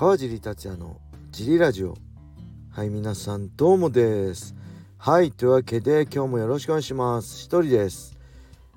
川尻達也のジリラジオ。はい皆さんどうもです。はいというわけで今日もよろしくお願いします。一人です。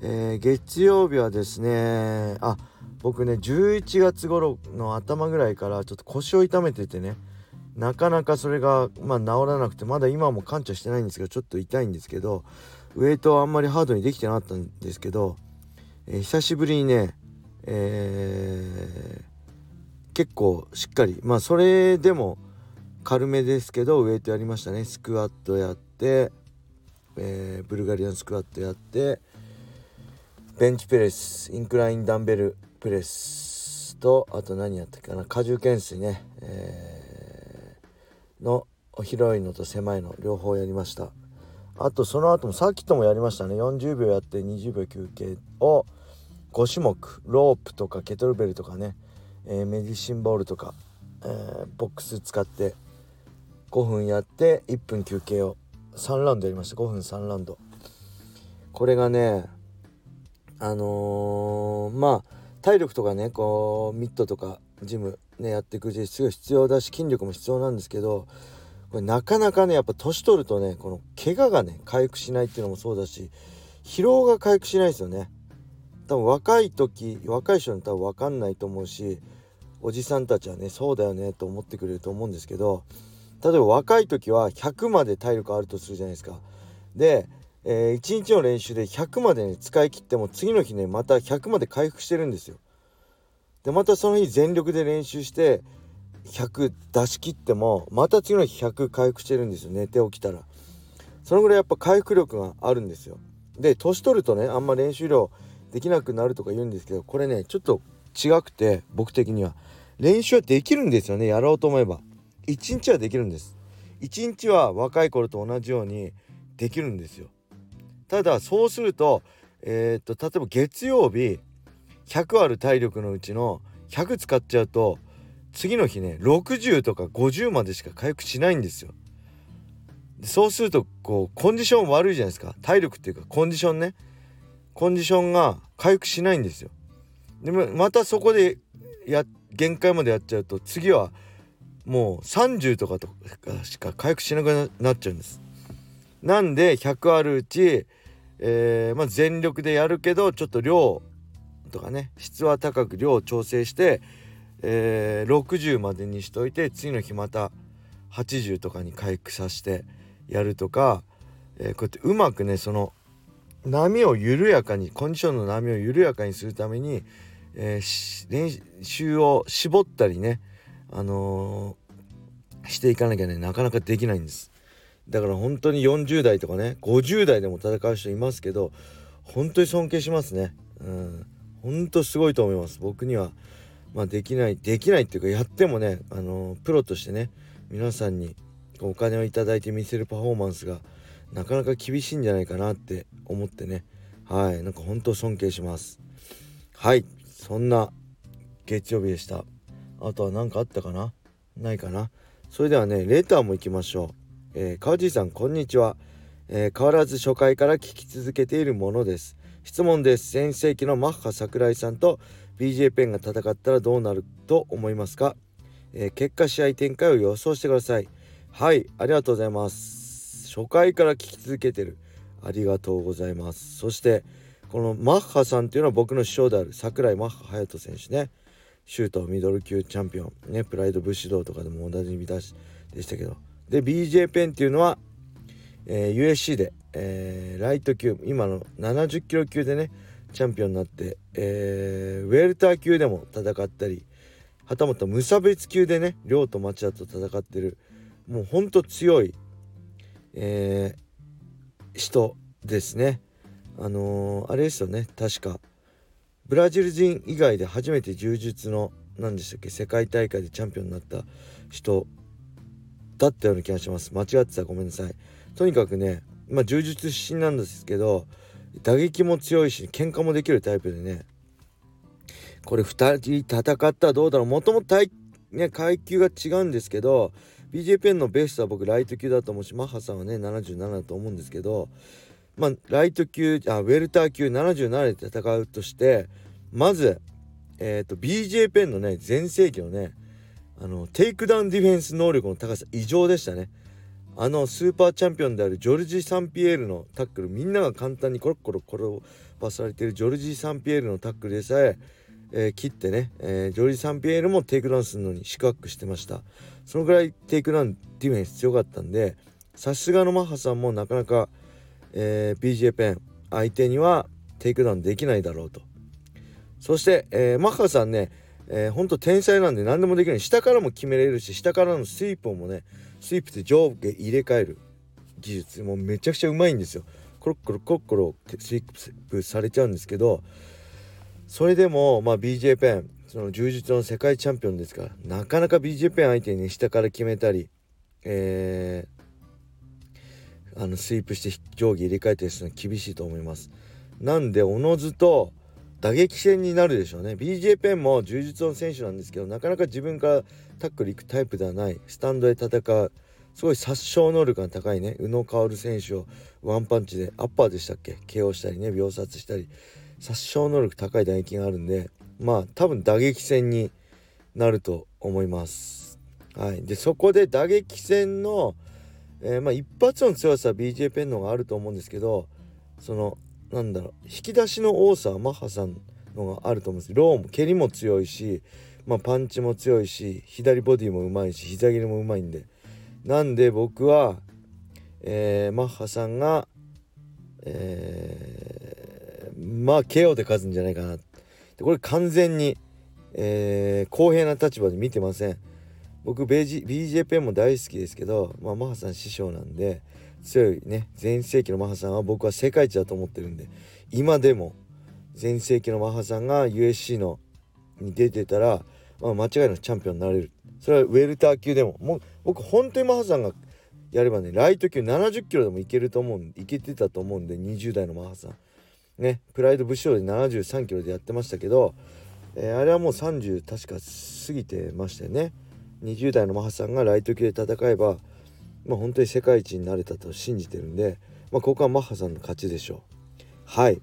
えー、月曜日はですねあ僕ね11月頃の頭ぐらいからちょっと腰を痛めててねなかなかそれがまあ治らなくてまだ今も完治してないんですけどちょっと痛いんですけどウエイトはあんまりハードにできてなかったんですけど、えー、久しぶりにねえー、結構しっかりまあそれでも軽めですけどウエイトやりましたね。スクワットやって、えー、ブルガリアンスクワットやってベンチプレスインクラインダンベルプレスとあと何やったっけな。荷重懸垂ね、えー、の広いのと狭いの両方やりました。あとその後もサーキットもやりましたね。40秒やって20秒休憩を5種目ロープとかケトルベルとかね、えー、メディシンボールとか、えー、ボックス使って5分やって1分休憩を3ラウンドやりました。5分3ラウンド。これがねあのー、まあ体力とかねこうミットとかジムねやっていくうちすごい必要だし筋力も必要なんですけどこれなかなかねやっぱ年取るとねこの怪我がね回復しないっていうのもそうだし疲労が回復しないですよね。多分若い時若い人に多分分かんないと思うしおじさんたちはねそうだよねと思ってくれると思うんですけど例えば若い時は100まで体力あるとするじゃないですか。で、えー、1日の練習で100まで、ね、使い切っても次の日ねまた100まで回復してるんですよ。でまたその日全力で練習して100出し切ってもまた次の日100回復してるんですよ寝て起きたら。そのぐらいやっぱ回復力があるんですよ。で年取るとねあんま練習量できなくなるとか言うんですけどこれねちょっと違くて僕的には練習はできるんですよね。やろうと思えば。1日はできるんです。1日は若い頃と同じようにできるんですよ。ただそうするとえー、っと例えば月曜日100ある体力のうちの100使っちゃうと次の日ね60とか50までしか回復しないんですよ。そうするとこうコンディション悪いじゃないですか。体力っていうかコンディションね。コンディションが回復しないんですよ。でもまたそこでや限界までやっちゃうと次はもう30とかとかしか回復しなくなっちゃうんです。なんで100あるうち、えー、まあ、全力でやるけどちょっと量とかね質は高く量を調整して、えー、60までにしといて次の日また80とかに回復させてやるとか、えー、こうやってうまくねその波を緩やかにコンディションの波を緩やかにするために、えー、練習を絞ったりね、あのー、していかなきゃねなかなかできないんです。だから本当に40代とかね50代でも戦う人いますけど本当に尊敬しますね。うん。本当すごいと思います。僕にはまあできないできないっていうかやってもね、あのー、プロとしてね皆さんにお金を頂いて見せるパフォーマンスがなかなか厳しいんじゃないかなって思ってね。はい。なんか本当尊敬します。はい。そんな月曜日でした。あとは何かあったかな？ないかな？それではねレターも行きましょう、えー、川地さんこんにちは、えー、変わらず初回から聞き続けているものです。質問です。先世紀のマッハ桜井さんと BJ ペンが戦ったらどうなると思いますか、えー、結果試合展開を予想してください。はいありがとうございます。初回から聞き続けてる。ありがとうございます。そしてこのマッハさんっていうのは僕の師匠である櫻井マッハ隼人選手ね。シュートミドル級チャンピオンね。プライド武士道とかでもおなじみだしでしたけど。で BJ ペンっていうのは、えー、USC で、えー、ライト級今の70キロ級でねチャンピオンになって、えー、ウェルター級でも戦ったりはたまた無差別級でね亮と町田と戦ってる。もうほんと強いえー、人ですね。あのー、あれですよね。確か。ブラジル人以外で初めて柔術の何でしたっけ世界大会でチャンピオンになった人だったような気がします。間違ってたらごめんなさい。とにかくねまあ柔術出身なんですけど打撃も強いし喧嘩もできるタイプでねこれ2人戦ったらどうだろう。もともとね階級が違うんですけど BJ ペンのベースは僕ライト級だと思うしマッハさんはね77だと思うんですけどまあライト級あウェルター級77で戦うとしてまずえ、ー、と BJ ペンのね全盛期のねあのテイクダウンディフェンス能力の高さ異常でしたね。あのスーパーチャンピオンであるジョルジー・サンピエールのタックルみんなが簡単にコロッコロ転ばされているジョルジー・サンピエールのタックルでさええー、切ってね、えー、ジョルジ・サンピエールもテイクダウンするのに四苦八苦してました。そのぐらいテイクダウンディフェンス強かったんでさすがのマッハさんもなかなか、えー、BJ ペン相手にはテイクダウンできないだろうと。そして、えー、マッハさんね、えー、ほんと天才なんで何でもできない下からも決めれるし下からのスイープもねスイープって上下入れ替える。技術もうめちゃくちゃうまいんですよ。コロッコロコロッコロスイープされちゃうんですけどそれでもまあ BJ ペンその柔術の世界チャンピオンですからなかなか BJ ペン相手に、ね、下から決めたりえー、あのスイープして上下入れ替えたりするのは厳しいと思います。なんでおのずと打撃戦になるでしょうね。BJ ペンも柔術の選手なんですけどなかなか自分からタックル行くタイプではない。スタンドで戦う。すごい殺傷能力が高いね。宇野薫選手をワンパンチでアッパーでしたっけ？KO したりね秒殺したり。殺傷能力高い打撃があるんで。まあ多分打撃戦になると思います。はい。でそこで打撃戦の、えー、まあ一発の強さは BJ ペンの方があると思うんですけどそのなんだろう引き出しの多さはマッハさんのがあると思うんです。ローも蹴りも強いし、まあ、パンチも強いし左ボディもうまいし膝切りもうまいんで。なんで僕は、えー、マッハさんが、えー、まあ KO で勝つんじゃないかな。でこれ完全に、えー、公平な立場で見てません。僕 BJ ペンも大好きですけど、まあ、マハさん師匠なんで強いね全盛期のマハさんは僕は世界一だと思ってるんで今でも全盛期のマハさんが USC のに出てたら、まあ、間違いなくチャンピオンになれる。それはウェルター級でも。もう僕本当にマハさんがやればねライト級70キロでもいけると思ういけてたと思うんで20代のマハさん。ねプライド武将で73キロでやってましたけど、えー、あれはもう30確か過ぎてましたよね。20代のマッハさんがライト級で戦えばまあ、本当に世界一になれたと信じてるんで、まあ、ここはマッハさんの勝ちでしょう。はい。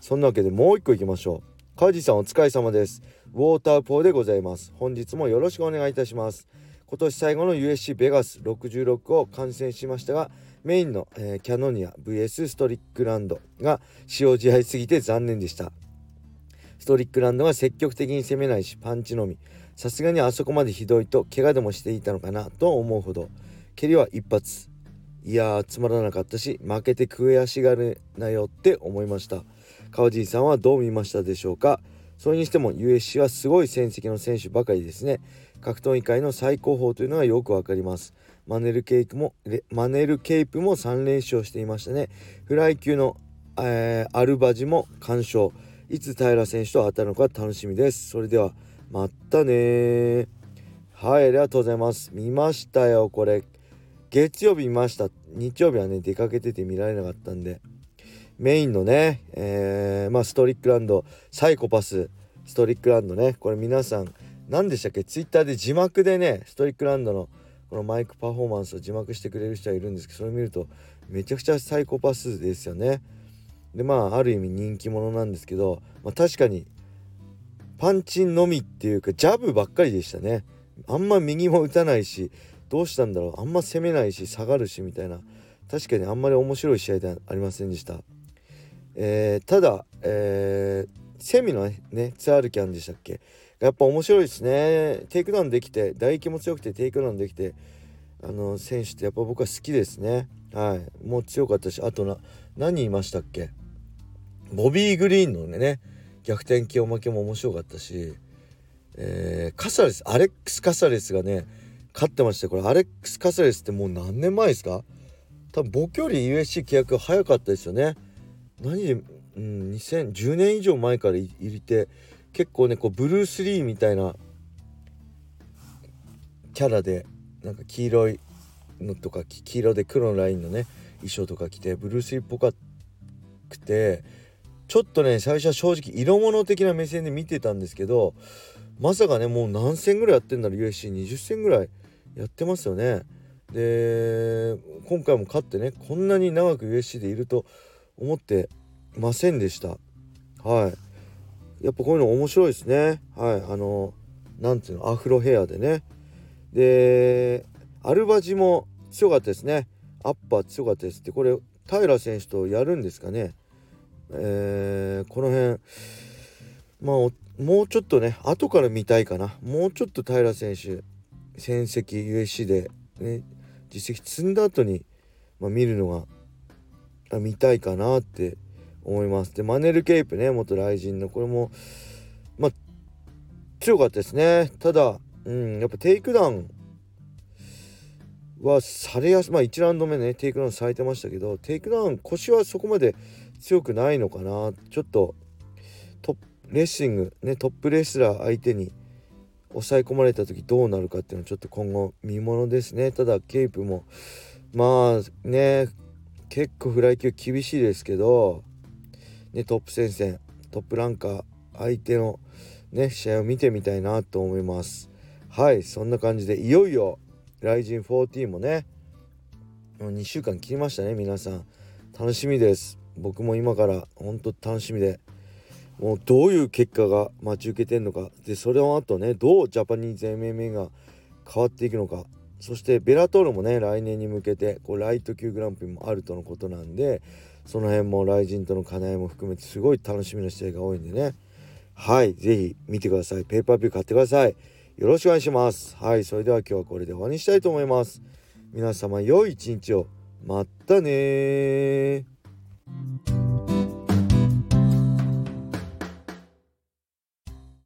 そんなわけでもう一個いきましょう。川地さんお疲れ様です。ウォーターポーでございます。本日もよろしくお願いいたします。今年最後の USC ベガス66を観戦しましたがメインの、えー、キャノニア VS ストリックランドが使用試合すぎて残念でした。ストリックランドが積極的に攻めないしパンチのみ。さすがにあそこまでひどいと怪我でもしていたのかなと思うほど蹴りは一発。いやーつまらなかったし負けて悔しがるなよって思いました。川尻さんはどう見ましたでしょうか？それにしても USC はすごい戦績の選手ばかりですね。格闘技界の最高峰というのがよくわかります。マネルケイプもマネルケイプも3連勝していましたね。フライ級の、えー、アルバジも完勝。いつ平選手と当たるのか楽しみです。それではまったね。はいありがとうございます。見ましたよこれ。月曜日見ました。日曜日はね出かけてて見られなかったんで。メインのね、えー、まあストリックランド。サイコパス。ストリックランドね。これ皆さん何でしたっけ？ツイッターで字幕でねストリックランドのこのマイクパフォーマンスを字幕してくれる人はいるんですけどそれ見るとめちゃくちゃサイコパスですよね。でまあある意味人気者なんですけど、まあ、確かにパンチのみっていうかジャブばっかりでしたね。あんま右も打たないしどうしたんだろう。あんま攻めないし下がるしみたいな。確かにあんまり面白い試合ではありませんでした、えー、ただ、えー、セミのねツアールキャンでしたっけ？やっぱ面白いですね。テイクダウンできて打撃も強くてテイクダウンできてあの選手ってやっぱ僕は好きですね。はい。もう強かったしあとな何いましたっけ？ボビー・グリーンのね逆転 KO負けも面白かったし、えー、カサレスアレックス・カサレスがね勝ってましたこれアレックス・カサレスってもう何年前ですか？多分僕より USC 契約早かったですよね。何で、うん、2010年以上前から入れて結構ねこうブルース・リーみたいなキャラでなんか黄色いのとか黄色で黒のラインのね衣装とか着てブルース・リーっぽかくてちょっとね最初は正直色物的な目線で見てたんですけどまさかねもう何戦ぐらいやってんだろう USC20 戦ぐらいやってますよね。で今回も勝ってねこんなに長く USC でいると思ってませんでした。はい。やっぱこういうの面白いですね。はい。あの何ていうのアフロヘアでねでアルバジも強かったですねアッパー強かったですってこれ平選手とやるんですかねえー、この辺まあもうちょっとね後から見たいかな。もうちょっと平選手戦績 USC で、ね、実績積んだ後に、まあ、見るのが見たいかなって思います。でマネル・ケープね元 RIZIN のこれもまあ強かったですね。ただうんやっぱテイクダウンはされやすまあ1ラウンド目ねテイクダウンされてましたけどテイクダウン腰はそこまで強くないのかな。ちょっとトップレッシングねトップレスラー相手に抑え込まれた時どうなるかっていうのはちょっと今後見ものですね。ただケープもまあね結構フライ級厳しいですけど、ね、トップ戦線トップランカー相手のね試合を見てみたいなと思います。はいそんな感じでいよいよライジン14もねもう2週間切りましたね皆さん。楽しみです。僕も今から本当楽しみで。もうどういう結果が待ち受けてんのか。でそれの後ねどうジャパニーズ MMA が変わっていくのか。そしてベラトールもね来年に向けてこうライト級グランプリもあるとのことなんでその辺もライジンとの課題も含めてすごい楽しみな試合が多いんでね。はい是非見てください。ペーパービュー買ってください。よろしくお願いします。はいそれでは今日はこれで終わりにしたいと思います。皆様良い一日を。またね